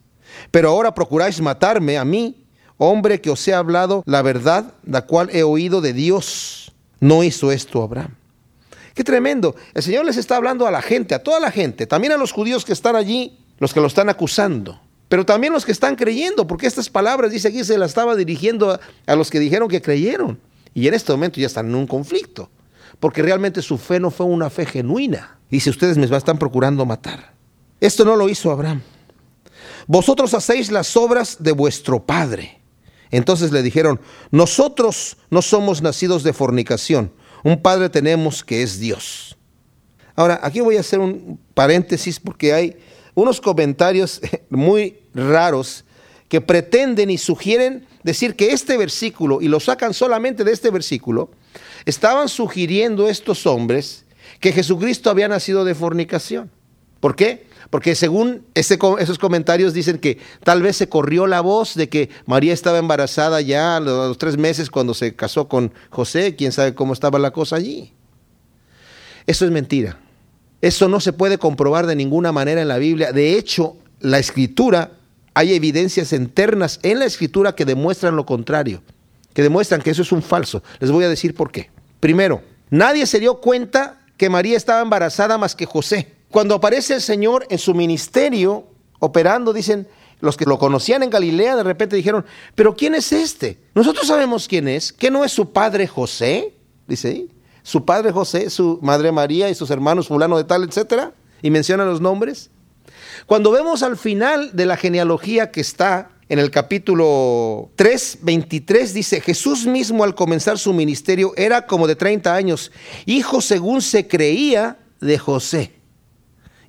Pero ahora procuráis matarme a mí, hombre que os he hablado la verdad, la cual he oído de Dios. No hizo esto Abraham. Qué tremendo. El Señor les está hablando a la gente, a toda la gente, también a los judíos que están allí, los que lo están acusando pero también los que están creyendo, porque estas palabras, dice aquí, se las estaba dirigiendo a, los que dijeron que creyeron. Y en este momento ya están en un conflicto, porque realmente su fe no fue una fe genuina. Dice, ustedes me están procurando matar. Esto no lo hizo Abraham. Vosotros hacéis las obras de vuestro padre. Entonces le dijeron, nosotros no somos nacidos de fornicación, un padre tenemos que es Dios. Ahora, aquí voy a hacer un paréntesis porque hay unos comentarios muy raros que pretenden y sugieren decir que este versículo, y lo sacan solamente de este versículo, estaban sugiriendo estos hombres que Jesucristo había nacido de fornicación. ¿Por qué? Porque según esos comentarios dicen que tal vez se corrió la voz de que María estaba embarazada ya a los tres meses cuando se casó con José, quién sabe cómo estaba la cosa allí. Eso es mentira. Eso no se puede comprobar de ninguna manera en la Biblia. De hecho, la escritura, hay evidencias internas en la escritura que demuestran lo contrario, que demuestran que eso es un falso. Les voy a decir por qué. Primero, nadie se dio cuenta que María estaba embarazada más que José. Cuando aparece el Señor en su ministerio operando, dicen, los que lo conocían en Galilea de repente dijeron, pero ¿quién es este? Nosotros sabemos quién es, que no es su padre José, dice ahí, su padre José, su madre María y sus hermanos fulano de tal, etcétera, y menciona los nombres. Cuando vemos al final de la genealogía que está en el capítulo 3, 23, dice, Jesús mismo al comenzar su ministerio era como de 30 años, hijo según se creía de José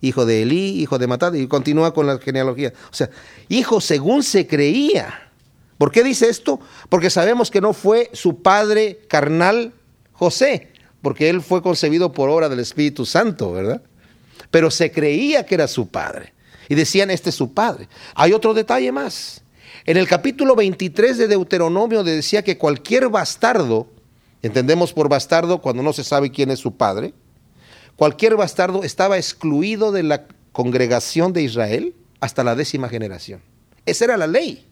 hijo de Elí, hijo de Matad, y continúa con la genealogía. O sea, hijo según se creía. ¿Por qué dice esto? Porque sabemos que no fue su padre carnal José, porque él fue concebido por obra del Espíritu Santo, ¿verdad? Pero se creía que era su padre. Y decían, este es su padre. Hay otro detalle más. En el capítulo 23 de Deuteronomio decía que cualquier bastardo, entendemos por bastardo cuando no se sabe quién es su padre, cualquier bastardo estaba excluido de la congregación de Israel hasta la décima generación. Esa era la ley.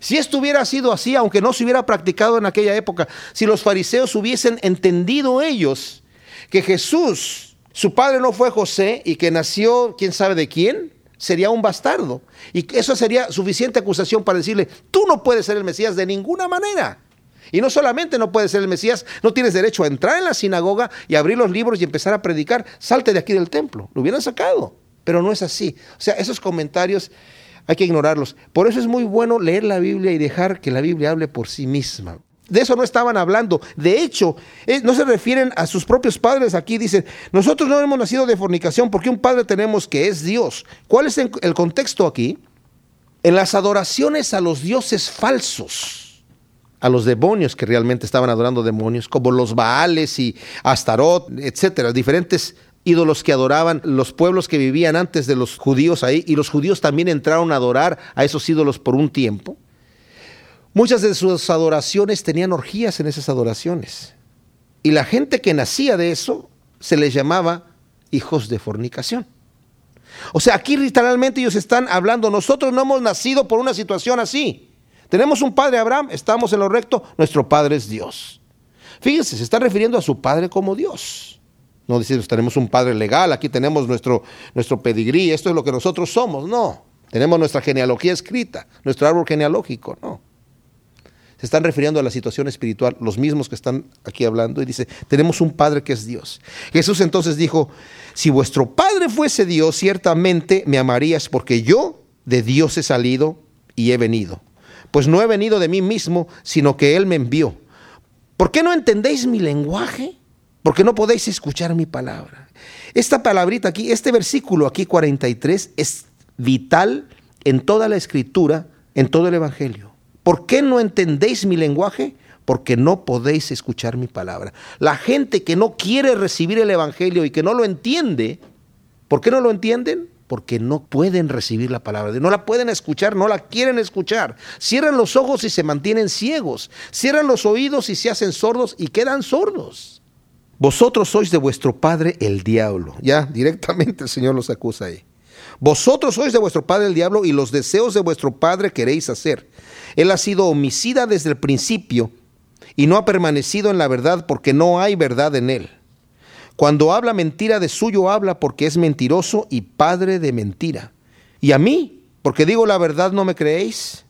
Si esto hubiera sido así, aunque no se hubiera practicado en aquella época, si los fariseos hubiesen entendido ellos que Jesús, su padre no fue José y que nació quién sabe de quién, sería un bastardo. Y eso sería suficiente acusación para decirle, tú no puedes ser el Mesías de ninguna manera. Y no solamente no puedes ser el Mesías, no tienes derecho a entrar en la sinagoga y abrir los libros y empezar a predicar. Salte de aquí del templo. Lo hubieran sacado, pero no es así. O sea, esos comentarios hay que ignorarlos. Por eso es muy bueno leer la Biblia y dejar que la Biblia hable por sí misma. De eso no estaban hablando. De hecho, eh, no se refieren a sus propios padres. Aquí dicen, nosotros no hemos nacido de fornicación porque un padre tenemos que es Dios. ¿Cuál es el contexto aquí? En las adoraciones a los dioses falsos a los demonios que realmente estaban adorando demonios, como los Baales y Astarot, etcétera, diferentes ídolos que adoraban los pueblos que vivían antes de los judíos ahí, y los judíos también entraron a adorar a esos ídolos por un tiempo. Muchas de sus adoraciones tenían orgías en esas adoraciones. Y la gente que nacía de eso se les llamaba hijos de fornicación. O sea, aquí literalmente ellos están hablando, nosotros no hemos nacido por una situación así. Tenemos un padre Abraham, estamos en lo recto, nuestro padre es Dios. Fíjense, se está refiriendo a su padre como Dios. No decimos, tenemos un padre legal, aquí tenemos nuestro, nuestro pedigrí, esto es lo que nosotros somos. No, tenemos nuestra genealogía escrita, nuestro árbol genealógico, no. Se están refiriendo a la situación espiritual, los mismos que están aquí hablando, y dice, tenemos un Padre que es Dios. Jesús entonces dijo, si vuestro Padre fuese Dios, ciertamente me amarías, porque yo de Dios he salido y he venido pues no he venido de mí mismo, sino que Él me envió. ¿Por qué no entendéis mi lenguaje? Porque no podéis escuchar mi palabra. Esta palabrita aquí, este versículo aquí 43 es vital en toda la escritura, en todo el Evangelio. ¿Por qué no entendéis mi lenguaje? Porque no podéis escuchar mi palabra. La gente que no quiere recibir el Evangelio y que no lo entiende, ¿por qué no lo entienden? Porque no pueden recibir la palabra, no la pueden escuchar, no la quieren escuchar. Cierran los ojos y se mantienen ciegos, cierran los oídos y se hacen sordos y quedan sordos. Vosotros sois de vuestro padre el diablo. Ya directamente el Señor los acusa ahí. Vosotros sois de vuestro padre el diablo y los deseos de vuestro padre queréis hacer. Él ha sido homicida desde el principio y no ha permanecido en la verdad porque no hay verdad en él. Cuando habla mentira de suyo habla porque es mentiroso y padre de mentira. Y a mí, porque digo la verdad, no me creéis.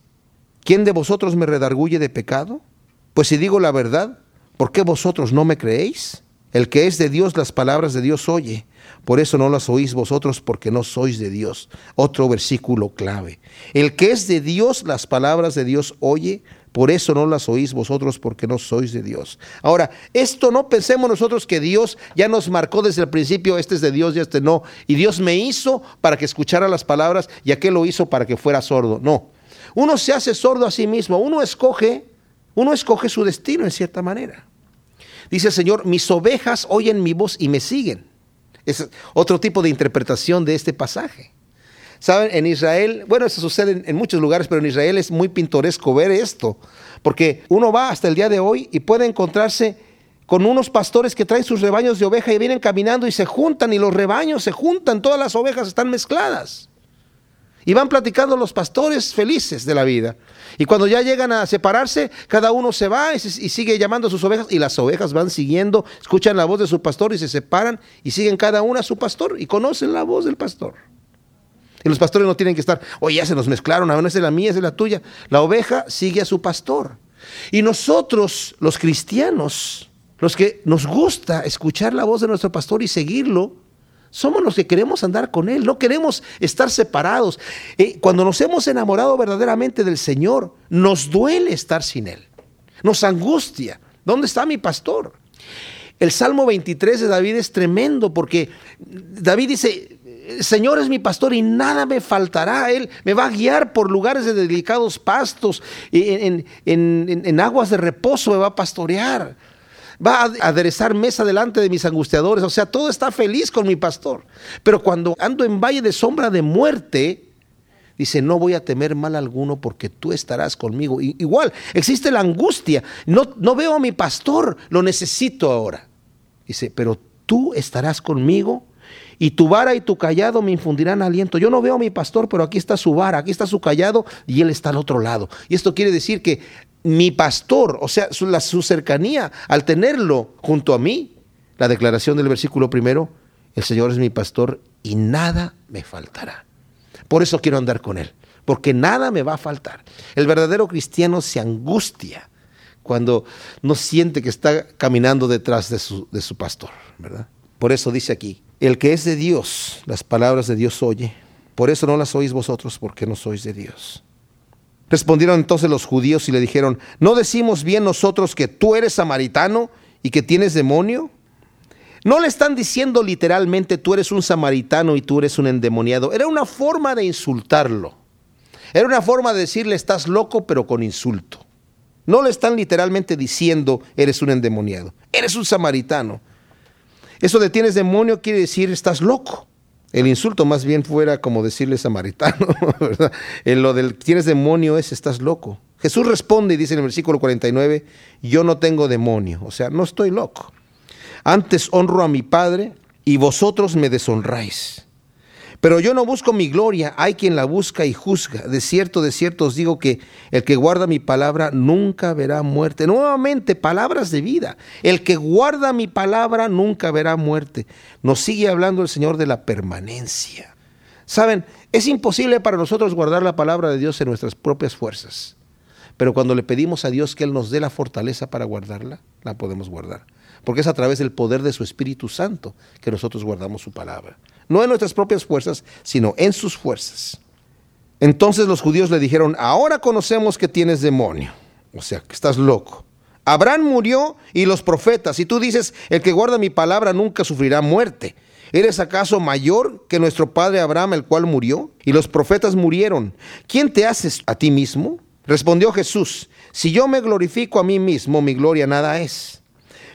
¿Quién de vosotros me redarguye de pecado? Pues si digo la verdad, ¿por qué vosotros no me creéis? El que es de Dios las palabras de Dios oye. Por eso no las oís vosotros porque no sois de Dios. Otro versículo clave. El que es de Dios, las palabras de Dios oye, por eso no las oís vosotros porque no sois de Dios. Ahora, esto no pensemos nosotros que Dios ya nos marcó desde el principio, este es de Dios y este no. Y Dios me hizo para que escuchara las palabras y aquel lo hizo para que fuera sordo. No. Uno se hace sordo a sí mismo, uno escoge, uno escoge su destino en cierta manera. Dice el Señor, mis ovejas oyen mi voz y me siguen. Es otro tipo de interpretación de este pasaje. Saben, en Israel, bueno, eso sucede en, muchos lugares, pero en Israel es muy pintoresco ver esto, porque uno va hasta el día de hoy y puede encontrarse con unos pastores que traen sus rebaños de oveja y vienen caminando y se juntan y los rebaños se juntan, todas las ovejas están mezcladas. Y van platicando los pastores felices de la vida. Y cuando ya llegan a separarse, cada uno se va y, y, sigue llamando a sus ovejas y las ovejas van siguiendo, escuchan la voz de su pastor y se separan y siguen cada una a su pastor y conocen la voz del pastor. Y los pastores no tienen que estar, oye, ya se nos mezclaron, a es la mía, es la tuya. La oveja sigue a su pastor. Y nosotros, los cristianos, los que nos gusta escuchar la voz de nuestro pastor y seguirlo, somos los que queremos andar con Él, no queremos estar separados. Eh, cuando nos hemos enamorado verdaderamente del Señor, nos duele estar sin Él, nos angustia. ¿Dónde está mi pastor? El Salmo 23 de David es tremendo porque David dice, Señor es mi pastor y nada me faltará. Él me va a guiar por lugares de delicados pastos, en, en, aguas de reposo me va a pastorear. Va a aderezar mesa delante de mis angustiadores. O sea, todo está feliz con mi pastor. Pero cuando ando en valle de sombra de muerte, dice, no voy a temer mal alguno porque tú estarás conmigo. igual, existe la angustia. No, no veo a mi pastor, lo necesito ahora. Dice, pero tú estarás conmigo y tu vara y tu callado me infundirán aliento. Yo no veo a mi pastor, pero aquí está su vara, aquí está su callado y él está al otro lado. Y esto quiere decir que mi pastor, o sea, su, cercanía, al tenerlo junto a mí, la declaración del versículo primero, el Señor es mi pastor y nada me faltará. Por eso quiero andar con Él, porque nada me va a faltar. El verdadero cristiano se angustia cuando no siente que está caminando detrás de su, de su pastor, ¿verdad? Por eso dice aquí, el que es de Dios, las palabras de Dios oye. Por eso no las oís vosotros, porque no sois de Dios. Respondieron entonces los judíos y le dijeron, ¿no decimos bien nosotros que tú eres samaritano y que tienes demonio? No le están diciendo literalmente tú eres un samaritano y tú eres un endemoniado. Era una forma de insultarlo. Era una forma de decirle estás loco pero con insulto. No le están literalmente diciendo eres un endemoniado. Eres un samaritano. Eso de tienes demonio quiere decir estás loco. El insulto más bien fuera como decirle samaritano, ¿verdad? En lo del tienes demonio es estás loco. Jesús responde y dice en el versículo 49, yo no tengo demonio, o sea, no estoy loco. Antes honro a mi Padre y vosotros me deshonráis. Pero yo no busco mi gloria, hay quien la busca y juzga. De cierto, de cierto os digo que el que guarda mi palabra nunca verá muerte. Nuevamente, palabras de vida. El que guarda mi palabra nunca verá muerte. Nos sigue hablando el Señor de la permanencia. Saben, es imposible para nosotros guardar la palabra de Dios en nuestras propias fuerzas. Pero cuando le pedimos a Dios que Él nos dé la fortaleza para guardarla, la podemos guardar. Porque es a través del poder de su Espíritu Santo que nosotros guardamos su palabra no en nuestras propias fuerzas, sino en sus fuerzas. Entonces los judíos le dijeron, ahora conocemos que tienes demonio, o sea, que estás loco. Abraham murió y los profetas, y tú dices, el que guarda mi palabra nunca sufrirá muerte. ¿Eres acaso mayor que nuestro padre Abraham, el cual murió? Y los profetas murieron. ¿Quién te haces a ti mismo? Respondió Jesús, si yo me glorifico a mí mismo, mi gloria nada es.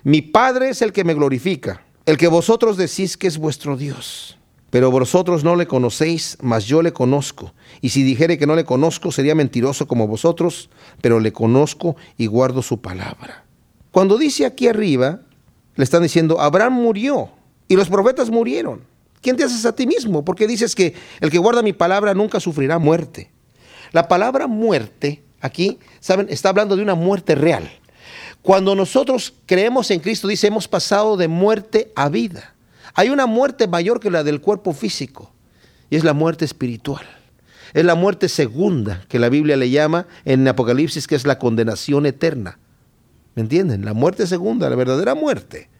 Mi Padre es el que me glorifica, el que vosotros decís que es vuestro Dios. Pero vosotros no le conocéis, mas yo le conozco. Y si dijere que no le conozco, sería mentiroso como vosotros, pero le conozco y guardo su palabra. Cuando dice aquí arriba, le están diciendo, Abraham murió y los profetas murieron. ¿Quién te haces a ti mismo? Porque dices que el que guarda mi palabra nunca sufrirá muerte. La palabra muerte, aquí, ¿saben? Está hablando de una muerte real. Cuando nosotros creemos en Cristo, dice, hemos pasado de muerte a vida. Hay una muerte mayor que la del cuerpo físico y es la muerte espiritual. Es la muerte segunda que la Biblia le llama en Apocalipsis, que es la condenación eterna. ¿Me entienden? La muerte segunda, la verdadera muerte.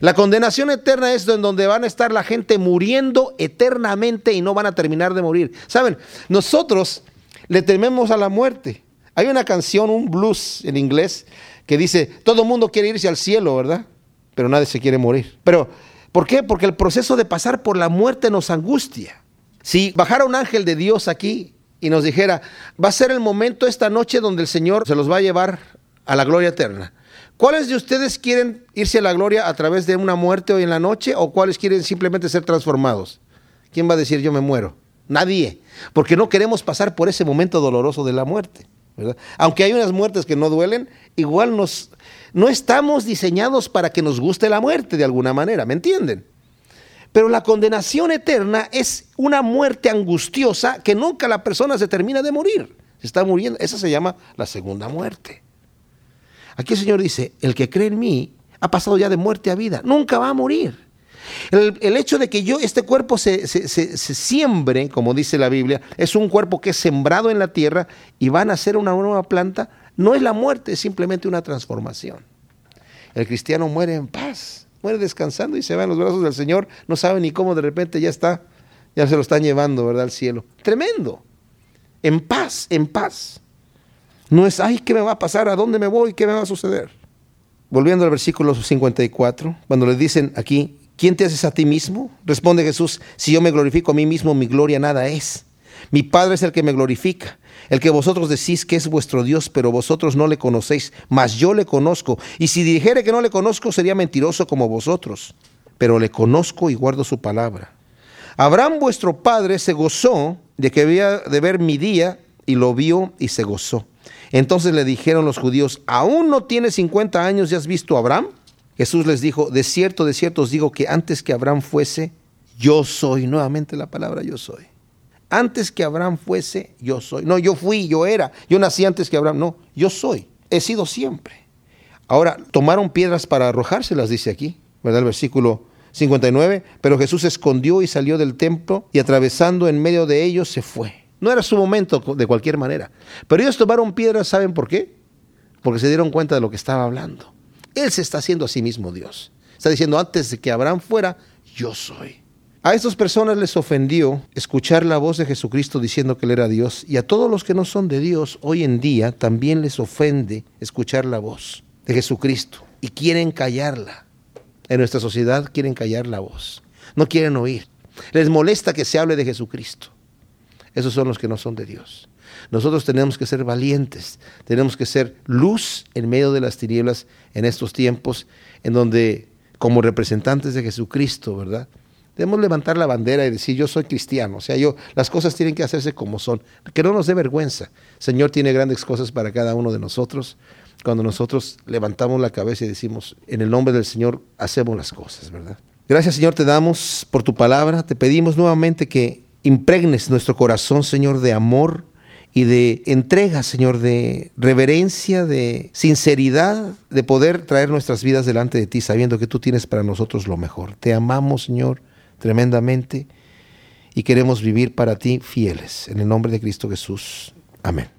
La condenación eterna es en donde van a estar la gente muriendo eternamente y no van a terminar de morir. Saben, nosotros le tememos a la muerte. Hay una canción, un blues en inglés, que dice, todo el mundo quiere irse al cielo, ¿verdad? Pero nadie se quiere morir. Pero, ¿por qué? Porque el proceso de pasar por la muerte nos angustia. Si bajara un ángel de Dios aquí y nos dijera, va a ser el momento esta noche donde el Señor se los va a llevar a la gloria eterna. ¿Cuáles de ustedes quieren irse a la gloria a través de una muerte hoy en la noche o cuáles quieren simplemente ser transformados? ¿Quién va a decir yo me muero? Nadie, porque no queremos pasar por ese momento doloroso de la muerte. Aunque hay unas muertes que no duelen, igual nos, no estamos diseñados para que nos guste la muerte de alguna manera, ¿me entienden? Pero la condenación eterna es una muerte angustiosa que nunca la persona se termina de morir. Se está muriendo. Esa se llama la segunda muerte. Aquí el Señor dice, el que cree en mí ha pasado ya de muerte a vida, nunca va a morir. El, hecho de que yo, este cuerpo se, se, siembre, como dice la Biblia, es un cuerpo que es sembrado en la tierra y van a ser una nueva planta, no es la muerte, es simplemente una transformación. El cristiano muere en paz, muere descansando y se va en los brazos del Señor, no sabe ni cómo de repente ya está, ya se lo están llevando, ¿verdad? Al cielo. Tremendo. En paz, en paz. No es, ay, ¿qué me va a pasar? ¿A dónde me voy? ¿Qué me va a suceder? Volviendo al versículo 54, cuando le dicen aquí, ¿quién te haces a ti mismo? Responde Jesús, si yo me glorifico a mí mismo, mi gloria nada es. Mi Padre es el que me glorifica, el que vosotros decís que es vuestro Dios, pero vosotros no le conocéis, mas yo le conozco. Y si dijere que no le conozco, sería mentiroso como vosotros, pero le conozco y guardo su palabra. Abraham vuestro Padre se gozó de que había de ver mi día y lo vio y se gozó. Entonces le dijeron los judíos, ¿aún no tienes 50 años y has visto a Abraham? Jesús les dijo, de cierto, de cierto os digo que antes que Abraham fuese, yo soy. Nuevamente la palabra yo soy. Antes que Abraham fuese, yo soy. No, yo fui, yo era. Yo nací antes que Abraham. No, yo soy. He sido siempre. Ahora, tomaron piedras para arrojárselas, dice aquí, ¿verdad? El versículo 59. Pero Jesús se escondió y salió del templo y atravesando en medio de ellos se fue. No era su momento de cualquier manera. Pero ellos tomaron piedras, ¿saben por qué? Porque se dieron cuenta de lo que estaba hablando. Él se está haciendo a sí mismo Dios. Está diciendo, antes de que Abraham fuera, yo soy. A estas personas les ofendió escuchar la voz de Jesucristo diciendo que Él era Dios. Y a todos los que no son de Dios, hoy en día también les ofende escuchar la voz de Jesucristo. Y quieren callarla. En nuestra sociedad quieren callar la voz. No quieren oír. Les molesta que se hable de Jesucristo. Esos son los que no son de Dios. Nosotros tenemos que ser valientes, tenemos que ser luz en medio de las tinieblas en estos tiempos, en donde como representantes de Jesucristo, ¿verdad? Debemos levantar la bandera y decir, yo soy cristiano, o sea, yo, las cosas tienen que hacerse como son, que no nos dé vergüenza. Señor tiene grandes cosas para cada uno de nosotros. Cuando nosotros levantamos la cabeza y decimos, en el nombre del Señor hacemos las cosas, ¿verdad? Gracias Señor te damos por tu palabra, te pedimos nuevamente que impregnes nuestro corazón, Señor, de amor y de entrega, Señor, de reverencia, de sinceridad, de poder traer nuestras vidas delante de ti, sabiendo que tú tienes para nosotros lo mejor. Te amamos, Señor, tremendamente y queremos vivir para ti fieles. En el nombre de Cristo Jesús. Amén.